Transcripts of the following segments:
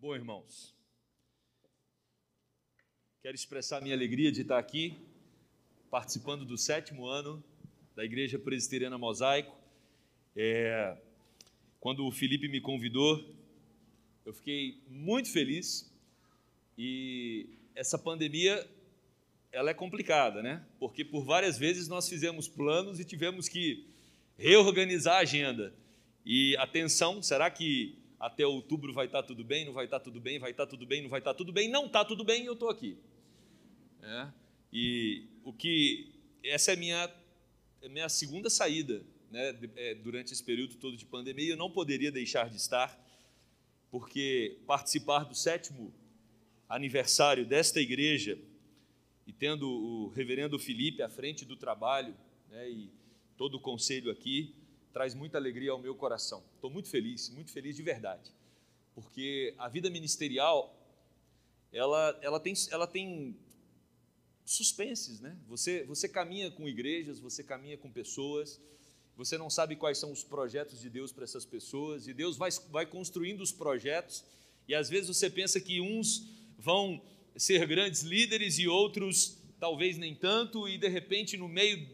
Bom, irmãos, quero expressar minha alegria de estar aqui, participando do sétimo ano da Igreja Presbiteriana Mosaico. É, quando o Felipe me convidou, eu fiquei muito feliz e essa pandemia ela é complicada, né? Porque por várias vezes nós fizemos planos e tivemos que reorganizar a agenda. E atenção, será que até outubro vai estar tudo bem, não vai estar tudo bem, vai estar tudo bem, não vai estar tudo bem, não está tudo bem e eu estou aqui. É? E o que essa é minha é minha segunda saída, né, é, durante esse período todo de pandemia, eu não poderia deixar de estar, porque participar do sétimo aniversário desta igreja e tendo o reverendo Felipe à frente do trabalho, né, e todo o conselho aqui, traz muita alegria ao meu coração. Estou muito feliz, muito feliz de verdade, porque a vida ministerial ela, ela, tem, ela tem suspenses, né? Você, você caminha com igrejas, você caminha com pessoas, você não sabe quais são os projetos de Deus para essas pessoas, e Deus vai, vai construindo os projetos, e às vezes você pensa que uns vão ser grandes líderes e outros talvez nem tanto, e de repente no meio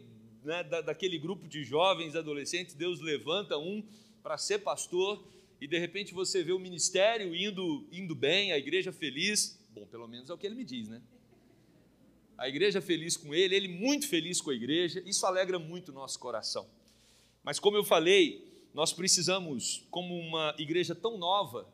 né, da, daquele grupo de jovens, adolescentes, Deus levanta um para ser pastor e de repente você vê o ministério indo, indo bem, a igreja feliz. Bom, pelo menos é o que ele me diz, né? A igreja feliz com ele, ele muito feliz com a igreja, isso alegra muito o nosso coração. Mas como eu falei, nós precisamos, como uma igreja tão nova,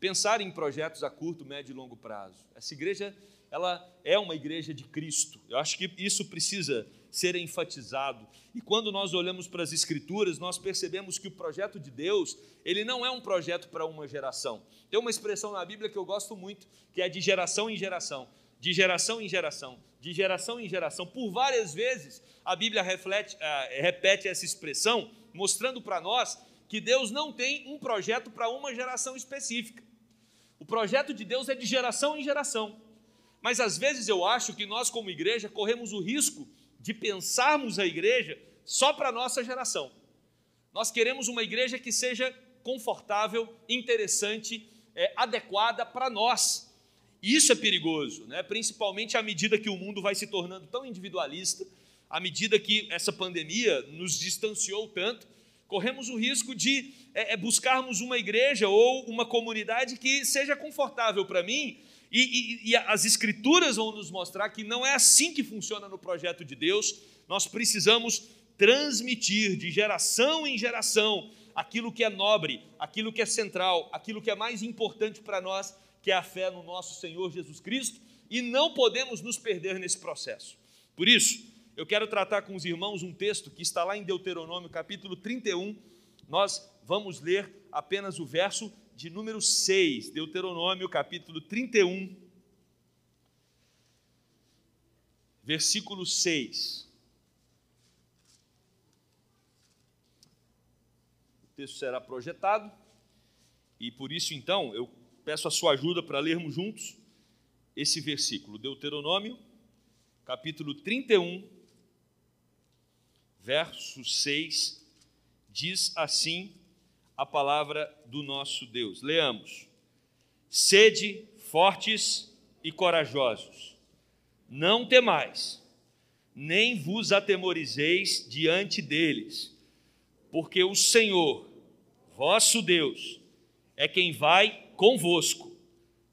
pensar em projetos a curto, médio e longo prazo. Essa igreja, ela é uma igreja de Cristo. Eu acho que isso precisa ser enfatizado. E quando nós olhamos para as escrituras, nós percebemos que o projeto de Deus, ele não é um projeto para uma geração. Tem uma expressão na Bíblia que eu gosto muito, que é de geração em geração, de geração em geração, de geração em geração. Por várias vezes a Bíblia reflete, uh, repete essa expressão, mostrando para nós que Deus não tem um projeto para uma geração específica. O projeto de Deus é de geração em geração. Mas às vezes eu acho que nós, como igreja, corremos o risco de pensarmos a igreja só para a nossa geração. Nós queremos uma igreja que seja confortável, interessante, é, adequada para nós. E isso é perigoso, né? principalmente à medida que o mundo vai se tornando tão individualista, à medida que essa pandemia nos distanciou tanto, corremos o risco de é, é buscarmos uma igreja ou uma comunidade que seja confortável para mim, e, e, e, as Escrituras vão nos mostrar que não é assim que funciona no projeto de Deus. Nós precisamos transmitir de geração em geração aquilo que é nobre, aquilo que é central, aquilo que é mais importante para nós, que é a fé no nosso Senhor Jesus Cristo, e não podemos nos perder nesse processo. Por isso, eu quero tratar com os irmãos um texto que está lá em Deuteronômio, capítulo 31. Nós vamos ler apenas o verso de número 6, Deuteronômio capítulo 31, versículo 6. O texto será projetado e por isso então eu peço a sua ajuda para lermos juntos esse versículo, Deuteronômio capítulo 31, verso 6, diz assim a palavra do nosso Deus. Leamos: Sede fortes e corajosos, não temais, nem vos atemorizeis diante deles, porque o Senhor, vosso Deus, é quem vai convosco,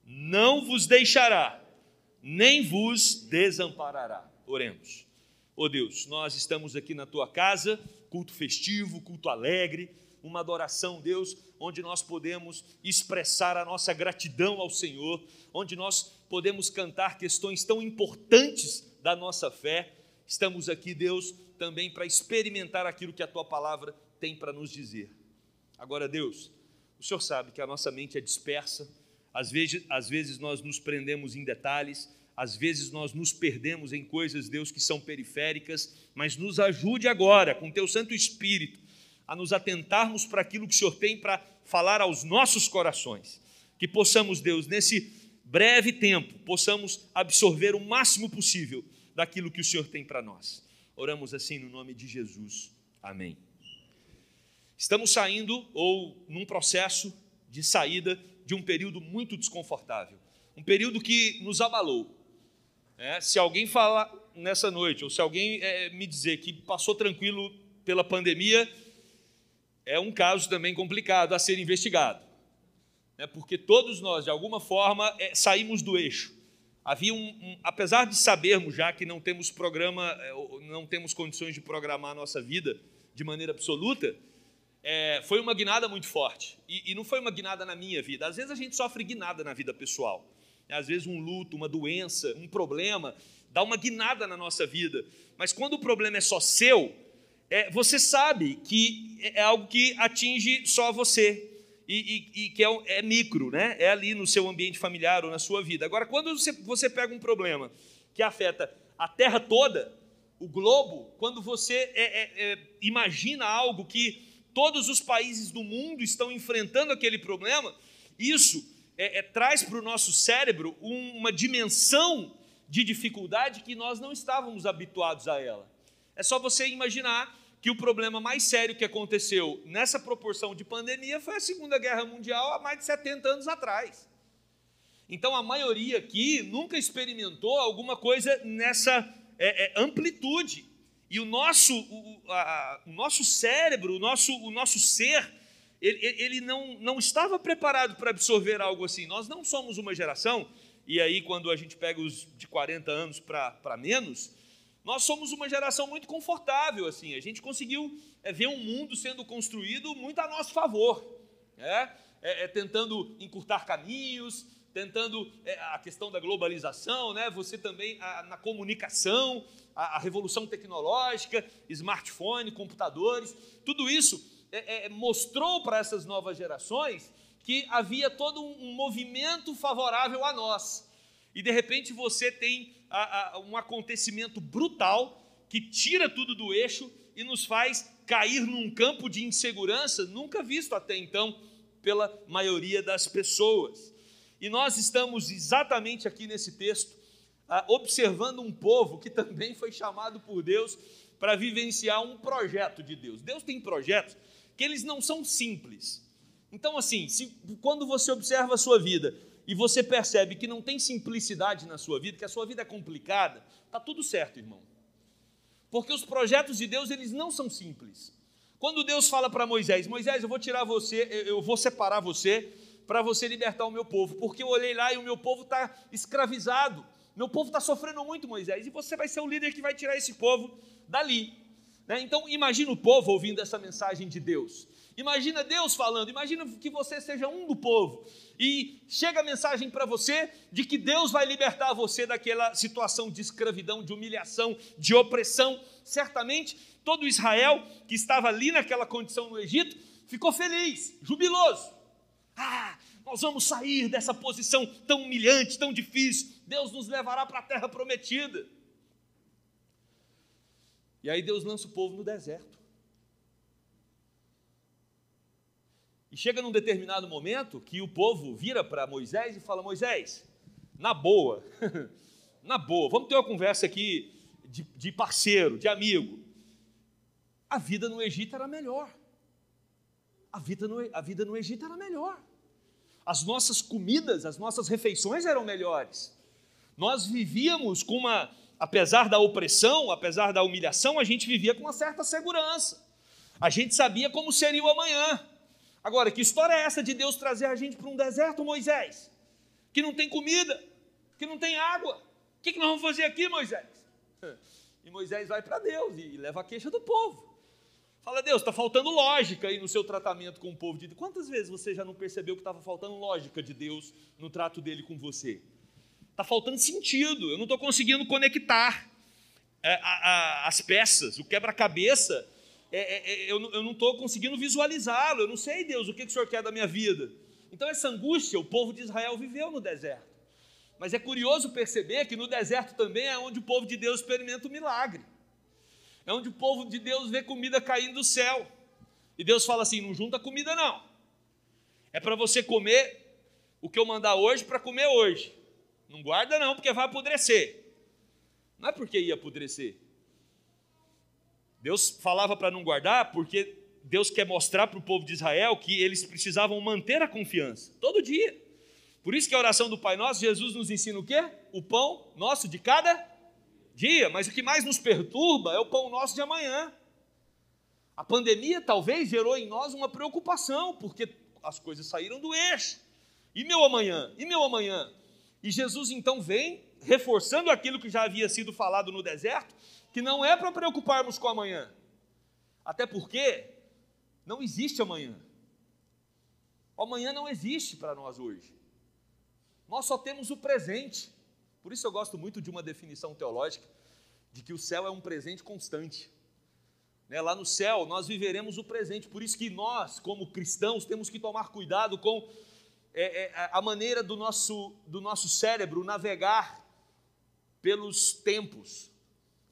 não vos deixará, nem vos desamparará. Oremos. Ó oh Deus, nós estamos aqui na tua casa, culto festivo, culto alegre uma adoração, Deus, onde nós podemos expressar a nossa gratidão ao Senhor, onde nós podemos cantar questões tão importantes da nossa fé. Estamos aqui, Deus, também para experimentar aquilo que a tua palavra tem para nos dizer. Agora, Deus, o Senhor sabe que a nossa mente é dispersa, às vezes, às vezes nós nos prendemos em detalhes, às vezes nós nos perdemos em coisas, Deus, que são periféricas, mas nos ajude agora, com teu Santo Espírito, a nos atentarmos para aquilo que o Senhor tem para falar aos nossos corações. Que possamos, Deus, nesse breve tempo, possamos absorver o máximo possível daquilo que o Senhor tem para nós. Oramos assim no nome de Jesus. Amém. Estamos saindo, ou num processo de saída, de um período muito desconfortável, um período que nos abalou. É, se alguém falar nessa noite, ou se alguém é, me dizer que passou tranquilo pela pandemia, é um caso também complicado a ser investigado. É, porque todos nós, de alguma forma, é, saímos do eixo. Havia um, um, apesar de sabermos já que não temos programa, é, não temos condições de programar a nossa vida de maneira absoluta, é, foi uma guinada muito forte. E, e, não foi uma guinada na minha vida. Às vezes a gente sofre guinada na vida pessoal. Às vezes um luto, uma doença, um problema, dá uma guinada na nossa vida. Mas quando o problema é só seu, é, você sabe que é algo que atinge só você. E, e, e que é, é, micro, né? é ali no seu ambiente familiar ou na sua vida. Agora, quando você, você pega um problema que afeta a terra toda, o globo, quando você é, é, é, imagina algo que todos os países do mundo estão enfrentando aquele problema, isso é, é, traz para o nosso cérebro uma dimensão de dificuldade que nós não estávamos habituados a ela. É só você imaginar que o problema mais sério que aconteceu nessa proporção de pandemia foi a Segunda Guerra Mundial há mais de 70 anos atrás. Então a maioria aqui nunca experimentou alguma coisa nessa é, é, amplitude. E o nosso, o, a, o nosso cérebro, o nosso, o nosso ser, ele, ele não, não estava preparado para absorver algo assim. Nós não somos uma geração, e aí quando a gente pega os de 40 anos para menos, nós somos uma geração muito confortável, assim. A gente conseguiu é, ver um mundo sendo construído muito a nosso favor, né? é, é, tentando encurtar caminhos, tentando é, a questão da globalização, né? Você também a, na comunicação, a, a, revolução tecnológica, smartphone, computadores, tudo isso é, é, mostrou para essas novas gerações que havia todo um, um, movimento favorável a nós. E de repente você tem a, a, um acontecimento brutal que tira tudo do eixo e nos faz cair num campo de insegurança nunca visto até então pela maioria das pessoas. E nós estamos exatamente aqui nesse texto, observando um povo que também foi chamado por Deus para vivenciar um projeto de Deus. Deus tem projetos que eles não são simples. Então, assim, se, quando você observa a sua vida e você percebe que não tem simplicidade na sua vida, que a sua vida é complicada, está tudo certo, irmão. Porque os projetos de Deus, eles não são simples. Quando Deus fala para Moisés, Moisés, eu vou tirar você, eu vou separar você para você libertar o meu povo, porque eu olhei lá e o meu povo está escravizado, meu povo está sofrendo muito, Moisés, e você vai ser o líder que vai tirar esse povo dali. Né? Então, imagina o povo ouvindo essa mensagem de Deus. Imagina Deus falando, imagina que você seja um do povo e chega a mensagem para você de que Deus vai libertar você daquela situação de escravidão, de humilhação, de opressão. Certamente todo Israel que estava ali naquela condição no Egito ficou feliz, jubiloso. Ah, nós vamos sair dessa posição tão humilhante, tão difícil. Deus nos levará para a terra prometida. E aí Deus lança o povo no deserto. E chega num determinado momento que o povo vira para Moisés e fala: Moisés, na boa, na boa, vamos ter uma conversa aqui de, de parceiro, de amigo. A vida no Egito era melhor. A vida, no, a vida no Egito era melhor. As nossas comidas, as nossas refeições eram melhores. Nós vivíamos com uma, apesar da opressão, apesar da humilhação, a gente vivia com uma certa segurança. A gente sabia como seria o amanhã. Agora, que história é essa de Deus trazer a gente para um deserto, Moisés? Que não tem comida, que não tem água. O que nós vamos fazer aqui, Moisés? E Moisés vai para Deus e leva a queixa do povo. Fala, Deus, está faltando lógica aí no seu tratamento com o povo de Deus. Quantas vezes você já não percebeu que estava faltando lógica de Deus no trato dele com você? Está faltando sentido, eu não estou conseguindo conectar é, a, a, as peças, o quebra-cabeça, é, é, é eu, eu, não estou conseguindo visualizá-lo, eu não sei, Deus, o que, que o Senhor quer da minha vida. Então, essa angústia, o povo de Israel viveu no deserto. Mas é curioso perceber que no deserto também é onde o povo de Deus experimenta o milagre. É onde o povo de Deus vê comida caindo do céu. E Deus fala assim: não junta comida, não. É para você comer o que eu mandar hoje para comer hoje. Não guarda não, porque vai apodrecer. Não é porque ia apodrecer. Deus falava para não guardar porque Deus quer mostrar para o povo de Israel que eles precisavam manter a confiança todo dia. Por isso que a oração do Pai Nosso, Jesus nos ensina o quê? O pão nosso de cada dia. Mas o que mais nos perturba é o pão nosso de amanhã. A pandemia talvez gerou em nós uma preocupação, porque as coisas saíram do eixo. E meu amanhã? E meu amanhã? E Jesus então vem reforçando aquilo que já havia sido falado no deserto, que não é para preocuparmos com amanhã. Até porque não existe amanhã. O amanhã não existe para nós hoje. Nós só temos o presente. Por isso eu gosto muito de uma definição teológica de que o céu é um presente constante. Né? Lá no céu nós viveremos o presente. Por isso que nós, como cristãos, temos que tomar cuidado com é, é, a maneira do nosso, do nosso cérebro navegar pelos tempos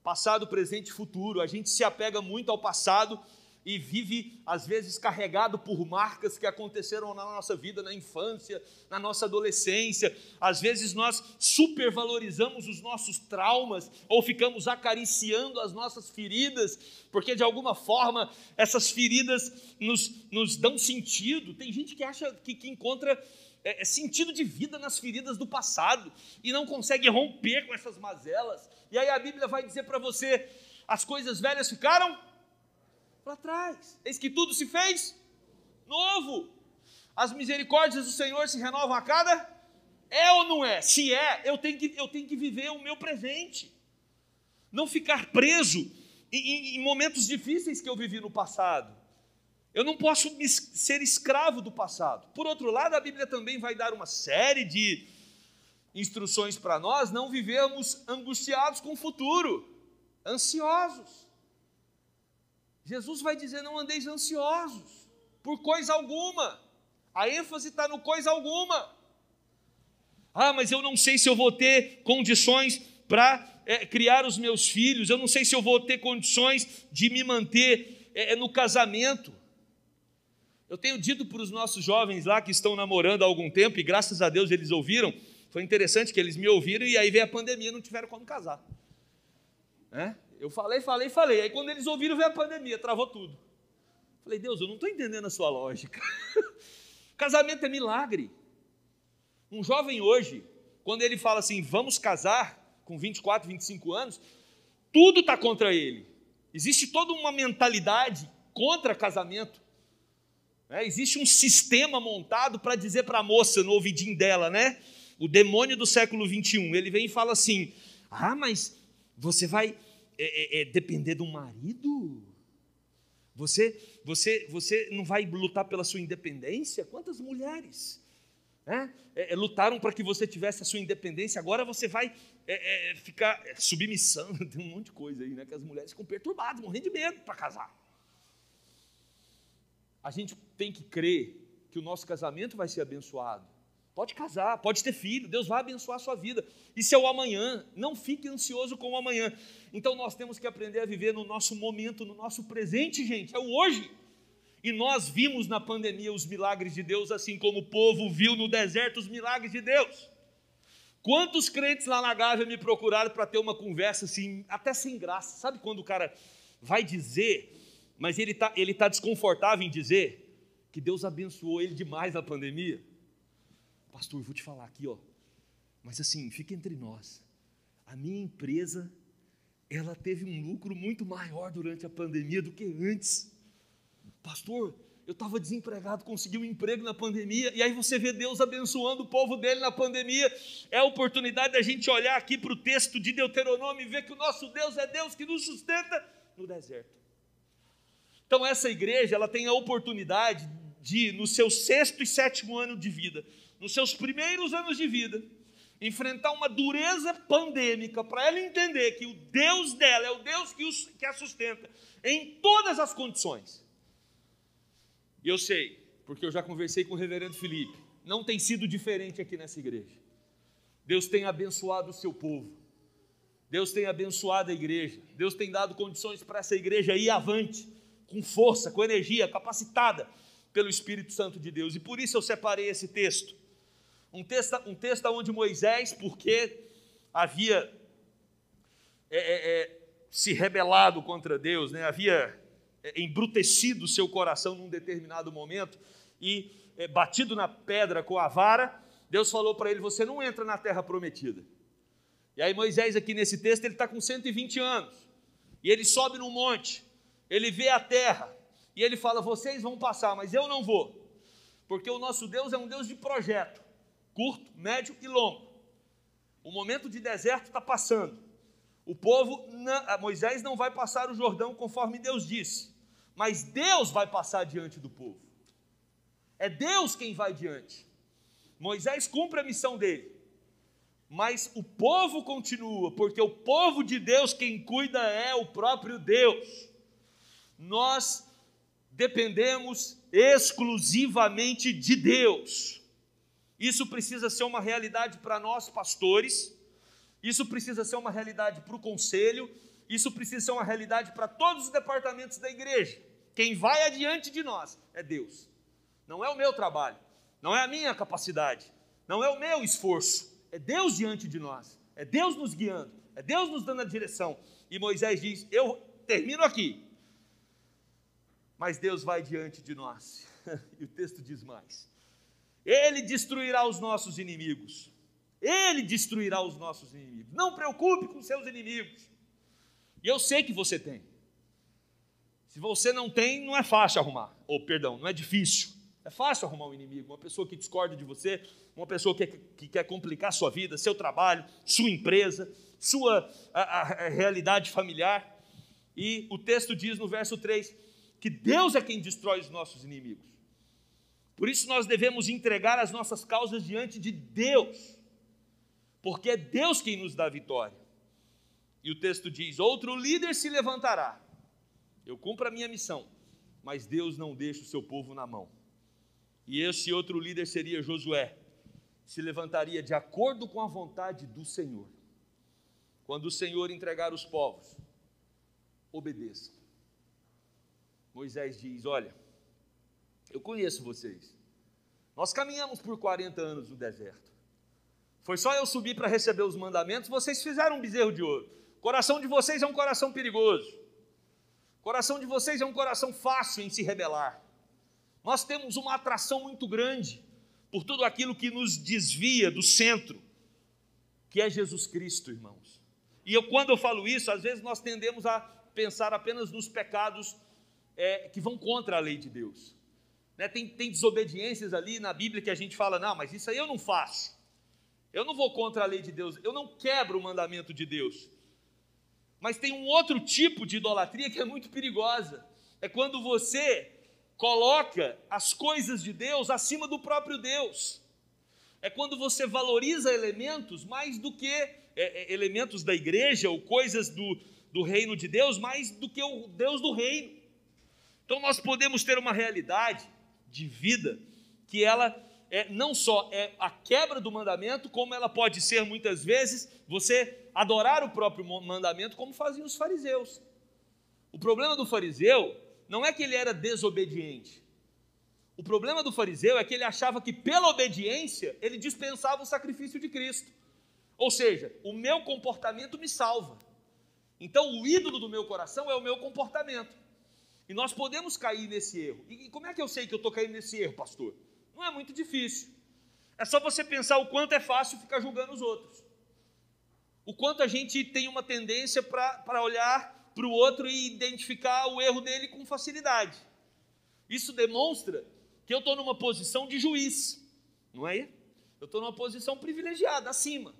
passado, presente e futuro. A gente se apega muito ao passado e vive, às vezes, carregado por marcas que aconteceram na nossa vida, na infância, na nossa adolescência. Às vezes, nós supervalorizamos os nossos traumas ou ficamos acariciando as nossas feridas, porque de alguma forma essas feridas nos, nos dão sentido. Tem gente que acha que, que encontra é, é sentido de vida nas feridas do passado e não consegue romper com essas mazelas. E aí a Bíblia vai dizer para você: as coisas velhas ficaram para trás. Eis que tudo se fez novo. As misericórdias do Senhor se renovam a cada. É ou não é? Se é, eu tenho que, eu tenho que viver o meu presente. Não ficar preso em, em momentos difíceis que eu vivi no passado. Eu não posso ser escravo do passado. Por outro lado, a Bíblia também vai dar uma série de instruções para nós não vivermos angustiados com o futuro, ansiosos. Jesus vai dizer: não andeis ansiosos por coisa alguma. A ênfase está no coisa alguma. Ah, mas eu não sei se eu vou ter condições para é, criar os meus filhos, eu não sei se eu vou ter condições de me manter é, no casamento. Eu tenho dito para os nossos jovens lá que estão namorando há algum tempo, e graças a Deus eles ouviram, foi interessante que eles me ouviram e aí veio a pandemia e não tiveram como casar. É? Eu falei, falei, falei. Aí quando eles ouviram, veio a pandemia, travou tudo. Falei, Deus, eu não estou entendendo a sua lógica. Casamento é milagre. Um jovem hoje, quando ele fala assim, vamos casar, com 24, 25 anos, tudo está contra ele. Existe toda uma mentalidade contra casamento. É, existe um sistema montado para dizer para a moça no ouvidinho dela, né? O demônio do século 21. Ele vem e fala assim: Ah, mas você vai é, é, é, depender do marido? Você, você, você não vai lutar pela sua independência? Quantas mulheres né, é, é, lutaram para que você tivesse a sua independência? Agora você vai ficar submissão, tem um monte de coisa aí, né? Que as mulheres ficam perturbadas, morrendo de medo para casar. A gente tem que crer que o nosso casamento vai ser abençoado. Pode casar, pode ter filho, Deus vai abençoar a sua vida. Isso é o amanhã, não fique ansioso com o amanhã. Então nós temos que aprender a viver no nosso momento, no nosso presente, gente, é o hoje. E nós vimos na pandemia os milagres de Deus, assim como o povo viu no deserto os milagres de Deus. Quantos crentes lá na Gávea me procuraram para ter uma conversa assim, até sem graça? Sabe quando o cara vai dizer, mas ele está ele tá desconfortável em dizer que Deus abençoou ele demais na pandemia? Pastor, vou te falar aqui, ó. Mas assim, fica entre nós. A minha empresa, ela teve um lucro muito maior durante a pandemia do que antes. Pastor, eu estava desempregado, consegui um emprego na pandemia, e aí você vê Deus abençoando o povo dele na pandemia. É a oportunidade da gente olhar aqui para o texto de Deuteronômio e ver que o nosso Deus é Deus que nos sustenta no deserto. Então, essa igreja, ela tem a oportunidade de, no seu sexto e sétimo ano de vida, nos seus primeiros anos de vida, enfrentar uma dureza pandêmica para ela entender que o Deus dela é o Deus que, os, que a sustenta em todas as condições. E eu sei, porque eu já conversei com o reverendo Felipe, não tem sido diferente aqui nessa igreja. Deus tem abençoado o seu povo. Deus tem abençoado a igreja. Deus tem dado condições para essa igreja ir avante, com força, com energia, capacitada pelo Espírito Santo de Deus. E por isso eu separei esse texto um texto, um texto onde Moisés, porque havia é, é, é, se rebelado contra Deus, né? havia é, embrutecido seu coração num determinado momento e é, batido na pedra com a vara, Deus falou para ele: Você não entra na terra prometida. E aí, Moisés, aqui nesse texto, ele está com 120 anos. E ele sobe no monte, ele vê a terra, e ele fala: Vocês vão passar, mas eu não vou. Porque o nosso Deus é um Deus de projeto, curto, médio e longo. O momento de deserto está passando. O povo, Moisés não vai passar o Jordão conforme Deus disse, mas Deus vai passar diante do povo. É Deus quem vai diante. Moisés cumpre a missão dele, mas o povo continua, porque o povo de Deus quem cuida é o próprio Deus. Nós dependemos exclusivamente de Deus. Isso precisa ser uma realidade para nós, pastores, isso precisa ser uma realidade para o conselho, isso precisa ser uma realidade para todos os departamentos da igreja. Quem vai adiante de nós é Deus. Não é o meu trabalho, não é a minha capacidade, não é o meu esforço, é Deus diante de nós, é Deus nos guiando, é Deus nos dando a direção. E Moisés diz: Eu termino aqui, mas Deus vai diante de nós. e o texto diz mais: Ele destruirá os nossos inimigos. Ele destruirá os nossos inimigos. Não preocupe com seus inimigos. E eu sei que você tem. Se você não tem, não é fácil arrumar. Ou, perdão, não é difícil. É fácil arrumar um inimigo, uma pessoa que discorda de você, uma pessoa que, que quer complicar sua vida, seu trabalho, sua empresa, sua a, a, a realidade familiar. E o texto diz no verso 3 que Deus é quem destrói os nossos inimigos. Por isso nós devemos entregar as nossas causas diante de Deus porque é Deus quem nos dá vitória. E o texto diz: Outro líder se levantará. Eu cumpro a minha missão, mas Deus não deixa o seu povo na mão. E esse outro líder seria Josué. Se levantaria de acordo com a vontade do Senhor. Quando o Senhor entregar os povos, obedeçam. Moisés diz: Olha, eu conheço vocês. Nós caminhamos por 40 anos no deserto. Foi só eu subir para receber os mandamentos, vocês fizeram um bezerro de ouro. O coração de vocês é um coração perigoso. O coração de vocês é um coração fácil em se rebelar. Nós temos uma atração muito grande por tudo aquilo que nos desvia do centro, que é Jesus Cristo, irmãos. E eu, quando eu falo isso, às vezes nós tendemos a pensar apenas nos pecados é, que vão contra a lei de Deus. Né? Tem, tem desobediências ali na Bíblia que a gente fala, não, mas isso aí eu não faço. Eu não vou contra a lei de Deus, eu não quebro o mandamento de Deus. Mas tem um outro tipo de idolatria que é muito perigosa. É quando você coloca as coisas de Deus acima do próprio Deus. É quando você valoriza elementos mais do que é, é, elementos da igreja ou coisas do, do reino de Deus, mais do que o Deus do reino. Então nós podemos ter uma realidade de vida que ela é, não só é a quebra do mandamento, como ela pode ser muitas vezes você adorar o próprio mandamento, como faziam os fariseus. O problema do fariseu não é que ele era desobediente. O problema do fariseu é que ele achava que pela obediência ele dispensava o sacrifício de Cristo. Ou seja, o meu comportamento me salva. Então o ídolo do meu coração é o meu comportamento. E nós podemos cair nesse erro. E como é que eu sei que eu estou caindo nesse erro, pastor? Não é muito difícil. É só você pensar o quanto é fácil ficar julgando os outros. O quanto a gente tem uma tendência para olhar para o outro e identificar o erro dele com facilidade. Isso demonstra que eu estou numa posição de juiz, não é? Eu estou numa posição privilegiada, acima.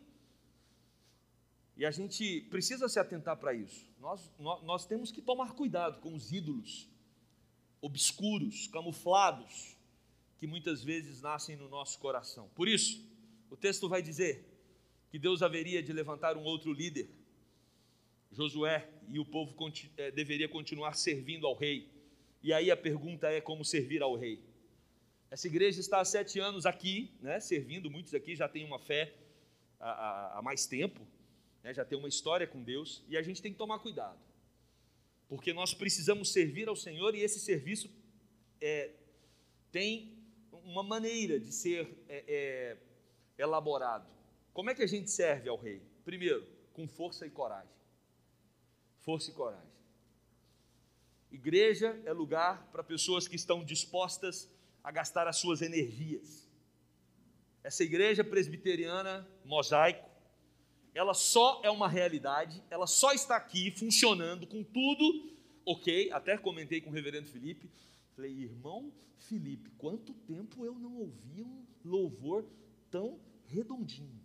E a gente precisa se atentar para isso. Nós, nós, nós temos que tomar cuidado com os ídolos obscuros, camuflados, que muitas vezes nascem no nosso coração. Por isso, o texto vai dizer que Deus haveria de levantar um outro líder, Josué, e o povo é, deveria continuar servindo ao rei. E aí a pergunta é como servir ao rei. Essa igreja está há sete anos aqui, né, servindo, muitos aqui já têm uma fé há, há mais tempo, né, já tem uma história com Deus, e a gente tem que tomar cuidado, porque nós precisamos servir ao Senhor e esse serviço é, tem uma maneira de ser é, é, elaborado. Como é que a gente serve ao rei? Primeiro, com força e coragem. Força e coragem. Igreja é lugar para pessoas que estão dispostas a gastar as suas energias. essa igreja presbiteriana mosaico, ela só é uma realidade, ela só está aqui funcionando com tudo, ok? Até comentei com o reverendo Felipe, falei, irmão Felipe, quanto tempo eu não ouvia um louvor tão redondinho.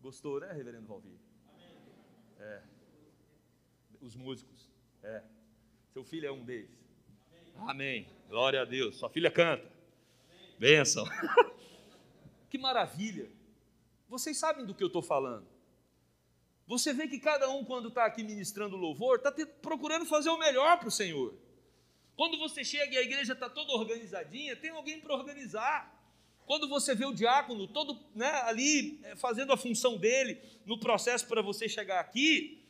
Gostou, né, reverendo Valvir? É. Os músicos, é. Seu filho é um deles. Amém. Amém. Glória a Deus. Sua filha canta. Amém. Bênção. que maravilha. Vocês sabem do que eu estou falando. Você vê que cada um, quando está aqui ministrando louvor, está procurando fazer o melhor para o Senhor. Quando você chega e a igreja está toda organizadinha, tem alguém para organizar. Quando você vê o diácono todo né, ali é, fazendo a função dele no processo para você chegar aqui,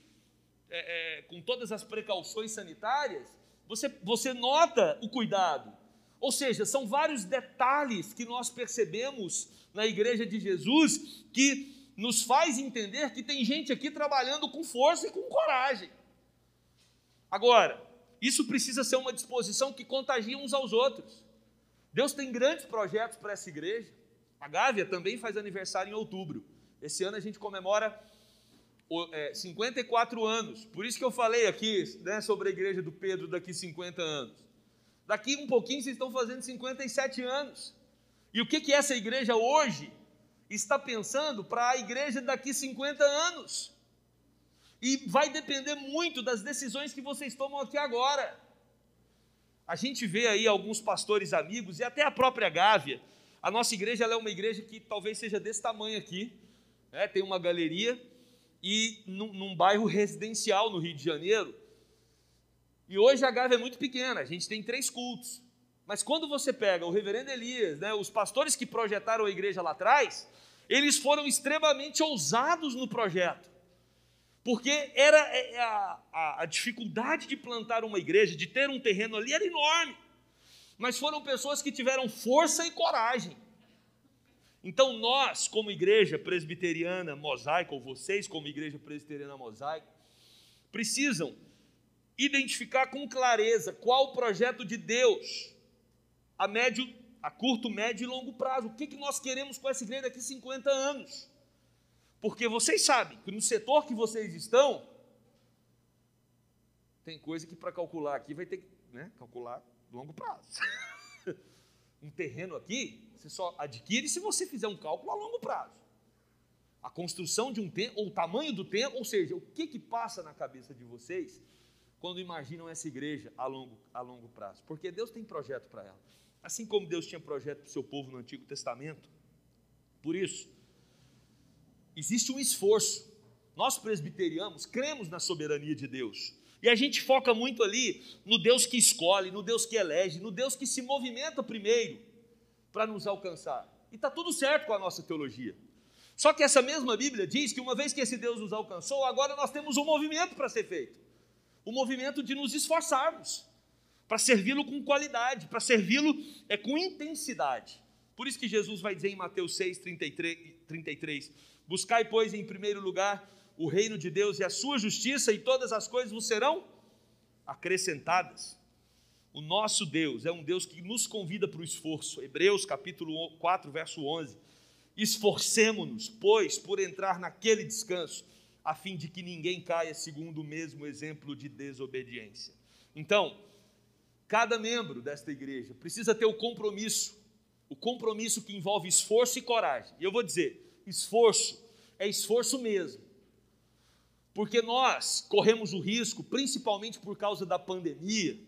é, é, com todas as precauções sanitárias, você, você nota o cuidado. Ou seja, são vários detalhes que nós percebemos na igreja de Jesus que nos faz entender que tem gente aqui trabalhando com força e com coragem. Agora, isso precisa ser uma disposição que contagia uns aos outros. Deus tem grandes projetos para essa igreja. A Gávea também faz aniversário em outubro. Esse ano a gente comemora é, 54 anos. Por isso que eu falei aqui né, sobre a igreja do Pedro daqui 50 anos. Daqui um pouquinho vocês estão fazendo 57 anos. E o que, que essa igreja hoje está pensando para a igreja daqui 50 anos? E vai depender muito das decisões que vocês tomam aqui agora. A gente vê aí alguns pastores amigos e até a própria Gávea. A nossa igreja é uma igreja que talvez seja desse tamanho aqui. Né? Tem uma galeria e num, num bairro residencial no Rio de Janeiro. E hoje a Gávea é muito pequena, a gente tem três cultos. Mas quando você pega o reverendo Elias, né, os pastores que projetaram a igreja lá atrás, eles foram extremamente ousados no projeto. Porque era é, é, a, a, a dificuldade de plantar uma igreja, de ter um terreno ali, era enorme. Mas foram pessoas que tiveram força e coragem então, nós, como igreja presbiteriana mosaica, ou vocês, como igreja presbiteriana mosaica, precisam identificar com clareza qual o projeto de Deus a médio, a curto, médio e longo prazo. O que, que nós queremos com essa igreja daqui a 50 anos? Porque vocês sabem que no setor que vocês estão, tem coisa que para calcular aqui vai ter que né, calcular longo prazo. um terreno aqui você só adquire se você fizer um cálculo a longo prazo. A construção de um templo, ou o tamanho do templo, ou seja, o que, que passa na cabeça de vocês quando imaginam essa igreja a longo, a longo prazo? Porque Deus tem projeto para ela. Assim como Deus tinha projeto para o seu povo no Antigo Testamento. Por isso, existe um esforço. Nós presbiterianos cremos na soberania de Deus. E a gente foca muito ali no Deus que escolhe, no Deus que elege, no Deus que se movimenta primeiro para nos alcançar. E está tudo certo com a nossa teologia. Só que essa mesma Bíblia diz que uma vez que esse Deus nos alcançou, agora nós temos um movimento para ser feito. O movimento de nos esforçarmos para servi-lo com qualidade, para servi-lo é, com intensidade. Por isso que Jesus vai dizer em Mateus 6, 33, 33 Buscai, pois, em primeiro lugar o reino de Deus e a sua justiça, e todas as coisas vos serão acrescentadas. O nosso Deus é um Deus que nos convida para o esforço. Hebreus capítulo 4, verso 11. Esforcemo-nos, pois, por entrar naquele descanso, a fim de que ninguém caia segundo o mesmo exemplo de desobediência. Então, cada membro desta igreja precisa ter o compromisso, o compromisso que envolve esforço e coragem. E eu vou dizer, esforço é esforço mesmo. Porque nós corremos o risco, principalmente por causa da pandemia,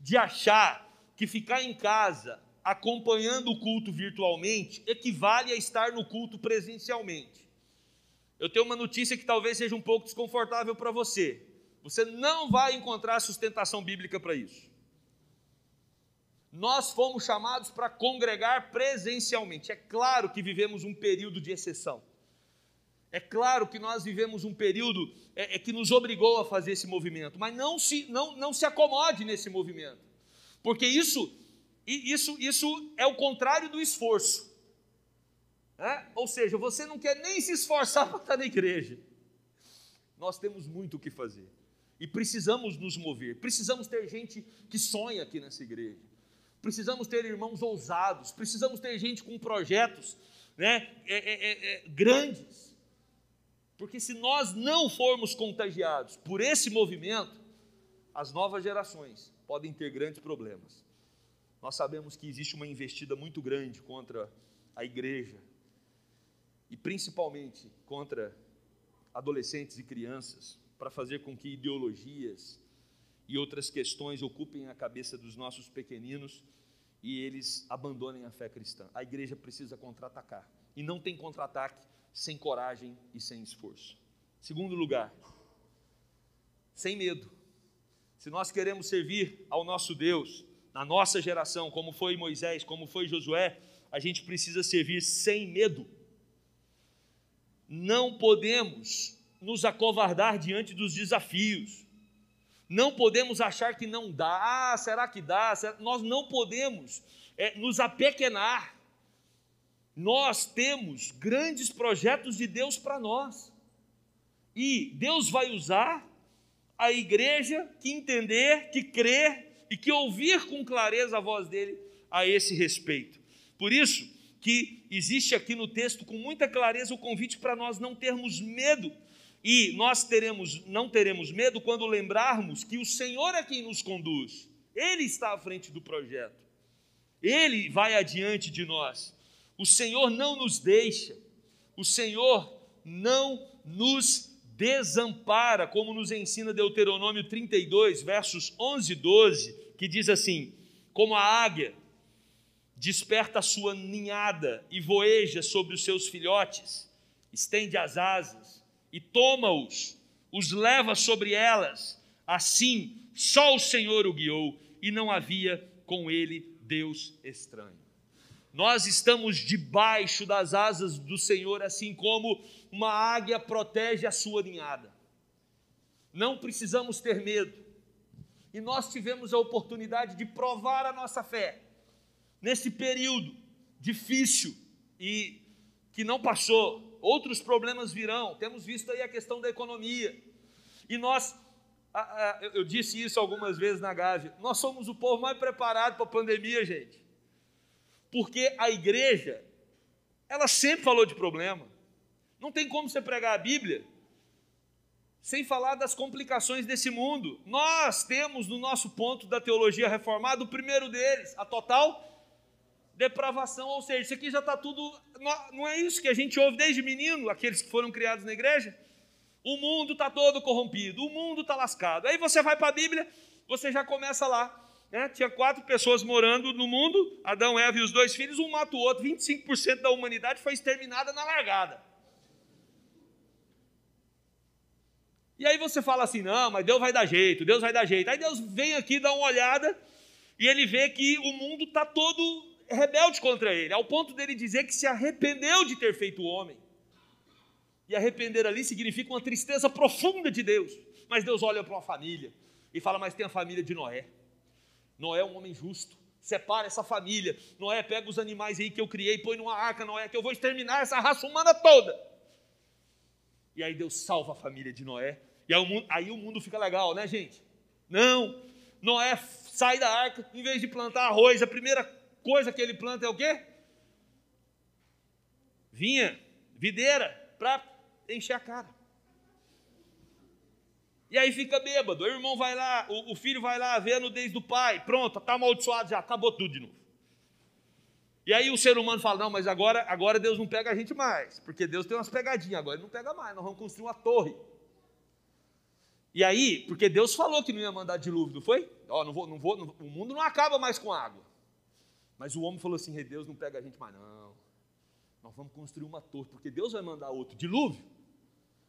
de achar que ficar em casa acompanhando o culto virtualmente equivale a estar no culto presencialmente. Eu tenho uma notícia que talvez seja um pouco desconfortável para você. Você não vai encontrar sustentação bíblica para isso. Nós fomos chamados para congregar presencialmente. É claro que vivemos um período de exceção. É claro que nós vivemos um período é, é, que nos obrigou a fazer esse movimento, mas não se, não, não se acomode nesse movimento, porque isso, isso, isso é o contrário do esforço. É? Ou seja, você não quer nem se esforçar para estar na igreja. Nós temos muito o que fazer e precisamos nos mover, precisamos ter gente que sonha aqui nessa igreja. precisamos ter irmãos ousados, precisamos ter gente com projetos né, é, é, é, é grandes. Porque se nós não formos contagiados por esse movimento, as novas gerações podem ter grandes problemas. Nós sabemos que existe uma investida muito grande contra a igreja e principalmente contra adolescentes e crianças para fazer com que ideologias e outras questões ocupem a cabeça dos nossos pequeninos e eles abandonem a fé cristã. A igreja precisa contra-atacar. E não tem contra-ataque sem coragem e sem esforço. Segundo lugar, sem medo. Se nós queremos servir ao nosso Deus, na nossa geração, como foi Moisés, como foi Josué, a gente precisa servir sem medo. Não podemos nos acovardar diante dos desafios. Não podemos achar que não dá. Ah, será que dá? Nós não podemos é, nos apequenar. Nós temos grandes projetos de Deus para nós. E Deus vai usar a igreja que entender, que crer e que ouvir com clareza a voz dele a esse respeito. Por isso que existe aqui no texto com muita clareza o convite para nós não termos medo e nós teremos, não teremos medo quando lembrarmos que o Senhor é quem nos conduz. Ele está à frente do projeto. Ele vai adiante de nós. O Senhor não nos deixa. O Senhor não nos desampara, como nos ensina Deuteronômio 32, versos 11 e 12, que diz assim: Como a águia desperta a sua ninhada e voeja sobre os seus filhotes, estende as asas e toma-os, os leva sobre elas. Assim, só o Senhor o guiou e não havia com ele Deus estranho. Nós estamos debaixo das asas do Senhor, assim como uma águia protege a sua ninhada. Não precisamos ter medo. E nós tivemos a oportunidade de provar a nossa fé nesse período difícil e que não passou outros problemas virão. Temos visto aí a questão da economia. E nós, eu disse isso algumas vezes na Gávea, nós somos o povo mais preparado para a pandemia, gente. Porque a igreja, ela sempre falou de problema. Não tem como você pregar a Bíblia sem falar das complicações desse mundo. Nós temos no nosso ponto da teologia reformada o primeiro deles, a total depravação, ou seja, isso aqui já está tudo. Não é isso que a gente ouve desde menino, aqueles que foram criados na igreja? O mundo está todo corrompido, o mundo está lascado. Aí você vai para a Bíblia, você já começa lá. Né? Tinha quatro pessoas morando no mundo, Adão, Eva e os dois filhos, um mata o outro. 25% da humanidade foi exterminada na largada. E aí você fala assim: não, mas Deus vai dar jeito, Deus vai dar jeito. Aí Deus vem aqui, dá uma olhada, e ele vê que o mundo está todo rebelde contra ele, ao ponto dele dizer que se arrependeu de ter feito o homem. E arrepender ali significa uma tristeza profunda de Deus. Mas Deus olha para uma família e fala: Mas tem a família de Noé. Noé é um homem justo. Separa essa família. Noé pega os animais aí que eu criei, põe numa arca, Noé, que eu vou exterminar essa raça humana toda. E aí Deus salva a família de Noé. E aí o mundo, aí o mundo fica legal, né, gente? Não. Noé sai da arca, em vez de plantar arroz, a primeira coisa que ele planta é o quê? Vinha, videira, para encher a cara. E aí fica bêbado. O irmão vai lá, o, o filho vai lá ver a nudez do pai. Pronto, está amaldiçoado já, acabou tudo de novo. E aí o ser humano fala: não, mas agora, agora Deus não pega a gente mais, porque Deus tem umas pegadinhas, agora ele não pega mais, nós vamos construir uma torre. E aí, porque Deus falou que não ia mandar dilúvio, não foi? Ó, não vou, não vou, não, o mundo não acaba mais com água. Mas o homem falou assim: Deus não pega a gente mais, não. Nós vamos construir uma torre, porque Deus vai mandar outro dilúvio.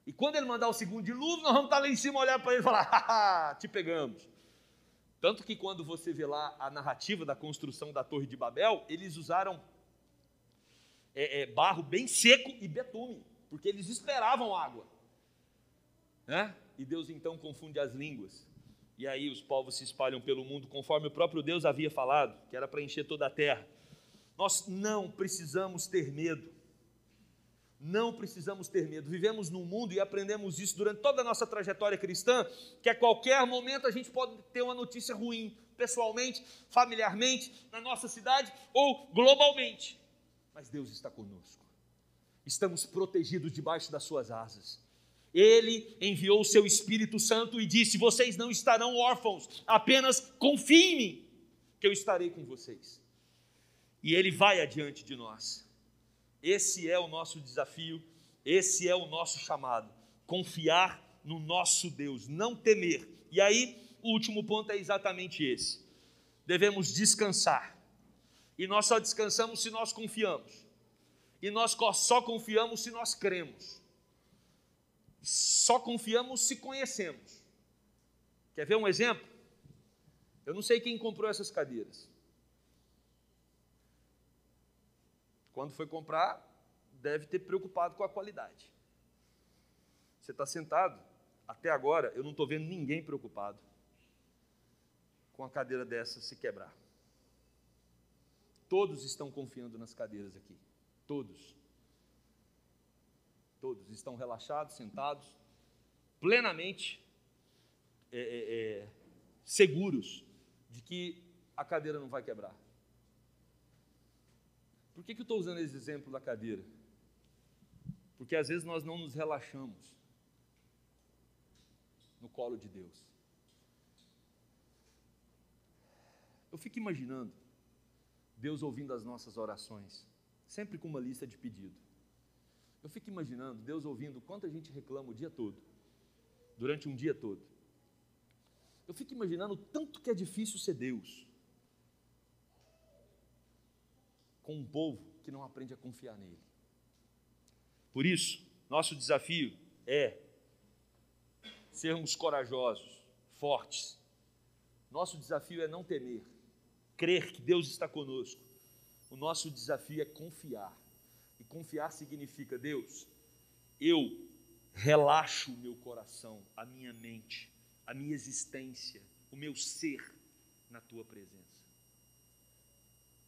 E quando ele mandar o segundo dilúvio, nós vamos estar lá em cima, olhar para ele e falar: te pegamos. Tanto que quando você vê lá a narrativa da construção da Torre de Babel, eles usaram é, é, barro bem seco e betume, porque eles esperavam água. Né? E Deus então confunde as línguas. E aí os povos se espalham pelo mundo conforme o próprio Deus havia falado, que era para encher toda a terra. Nós não precisamos ter medo. Não precisamos ter medo. Vivemos num mundo e aprendemos isso durante toda a nossa trajetória cristã, que a qualquer momento a gente pode ter uma notícia ruim, pessoalmente, familiarmente, na nossa cidade ou globalmente. Mas Deus está conosco. Estamos protegidos debaixo das suas asas. Ele enviou o seu Espírito Santo e disse: Vocês não estarão órfãos, apenas confiem em mim, que eu estarei com vocês. E ele vai adiante de nós. Esse é o nosso desafio, esse é o nosso chamado. Confiar no nosso Deus, não temer. E aí, o último ponto é exatamente esse. Devemos descansar. E nós só descansamos se nós confiamos. E nós só confiamos se nós cremos. Só confiamos se conhecemos. Quer ver um exemplo? Eu não sei quem comprou essas cadeiras. Quando foi comprar, deve ter preocupado com a qualidade. Você está sentado, até agora eu não estou vendo ninguém preocupado com a cadeira dessa se quebrar. Todos estão confiando nas cadeiras aqui. Todos. Todos estão relaxados, sentados, plenamente é, é, é, seguros de que a cadeira não vai quebrar. Por que, que eu estou usando esse exemplo da cadeira? Porque às vezes nós não nos relaxamos no colo de Deus. Eu fico imaginando Deus ouvindo as nossas orações, sempre com uma lista de pedido. Eu fico imaginando Deus ouvindo quanto a gente reclama o dia todo, durante um dia todo. Eu fico imaginando tanto que é difícil ser Deus com um povo que não aprende a confiar nele. Por isso, nosso desafio é sermos corajosos, fortes. Nosso desafio é não temer, crer que Deus está conosco. O nosso desafio é confiar. E confiar significa, Deus, eu relaxo o meu coração, a minha mente, a minha existência, o meu ser na tua presença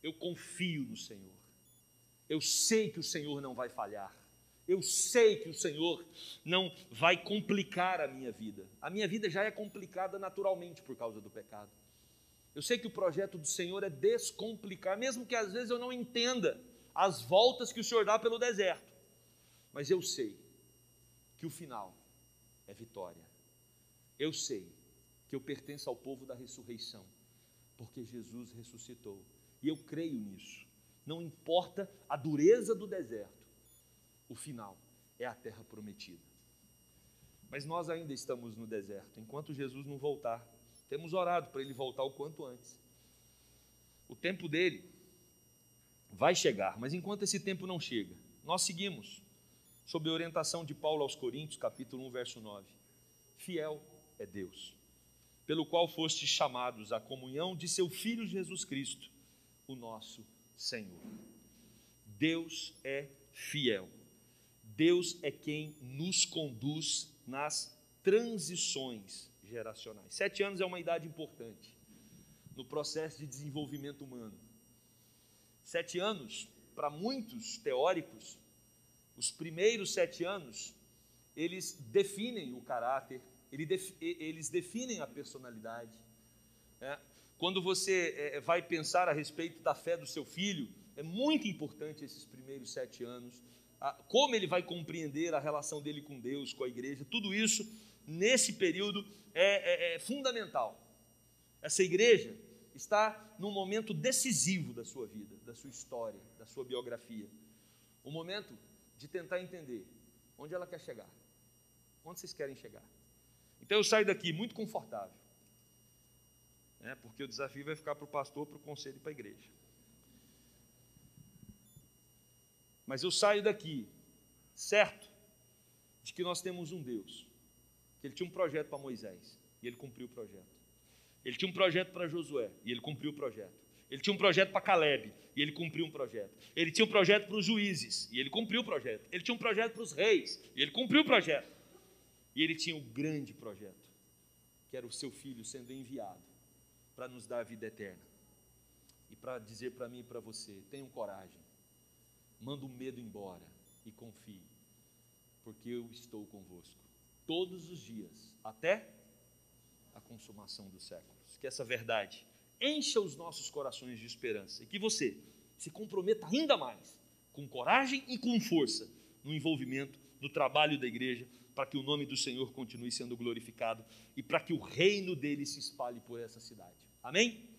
eu confio no Senhor. Eu sei que o Senhor não vai falhar. Eu sei que o Senhor não vai complicar a minha vida. A minha vida já é complicada naturalmente por causa do pecado. Eu sei que o projeto do Senhor é descomplicar, mesmo que às vezes eu não entenda as voltas que o Senhor dá pelo deserto. Mas eu sei que o final é vitória. Eu sei que eu pertenço ao povo da ressurreição, porque Jesus ressuscitou e eu creio nisso. Não importa a dureza do deserto, o final é a terra prometida. Mas nós ainda estamos no deserto, enquanto Jesus não voltar. Temos orado para ele voltar o quanto antes. O tempo dele vai chegar, mas enquanto esse tempo não chega, nós seguimos sob a orientação de Paulo aos Coríntios, capítulo 1, verso 9. Fiel é Deus, pelo qual fostes chamados à comunhão de seu filho Jesus Cristo o nosso Senhor. Deus é fiel. Deus é quem nos conduz nas transições geracionais. Sete anos é uma idade importante no processo de desenvolvimento humano. Sete anos, para muitos teóricos, os primeiros sete anos, eles definem o caráter, eles definem a personalidade. É, quando você é, vai pensar a respeito da fé do seu filho, é muito importante esses primeiros sete anos, como ele vai compreender a relação dele com Deus, com a igreja, tudo isso nesse período é, é, é fundamental. Essa igreja está num momento decisivo da sua vida, da sua história, da sua biografia. O momento de tentar entender onde ela quer chegar, onde vocês querem chegar. Então eu saio daqui muito confortável né? porque o desafio vai ficar para o pastor, para o conselho e para a igreja. Mas eu saio daqui, certo, de que nós temos um Deus, que ele tinha um projeto para Moisés, e ele cumpriu o projeto. Ele tinha um projeto para Josué, e ele cumpriu o projeto. Ele tinha um projeto para Caleb, e ele cumpriu um projeto. Ele tinha um projeto para os juízes, e ele cumpriu o projeto. Ele tinha um projeto para os reis, e ele cumpriu o projeto. E ele tinha um grande projeto, que era o seu filho sendo enviado para nos dar a vida eterna. E para dizer para mim e para você: tenham coragem, manda o medo embora, e confie, porque eu estou convosco todos os dias, até a consumação dos séculos. Que essa verdade encha os nossos corações de esperança e que você se comprometa ainda mais, com coragem e com força, no envolvimento, no trabalho da igreja, para que o nome do Senhor continue sendo glorificado e para que o reino dele se espalhe por essa cidade. Amém?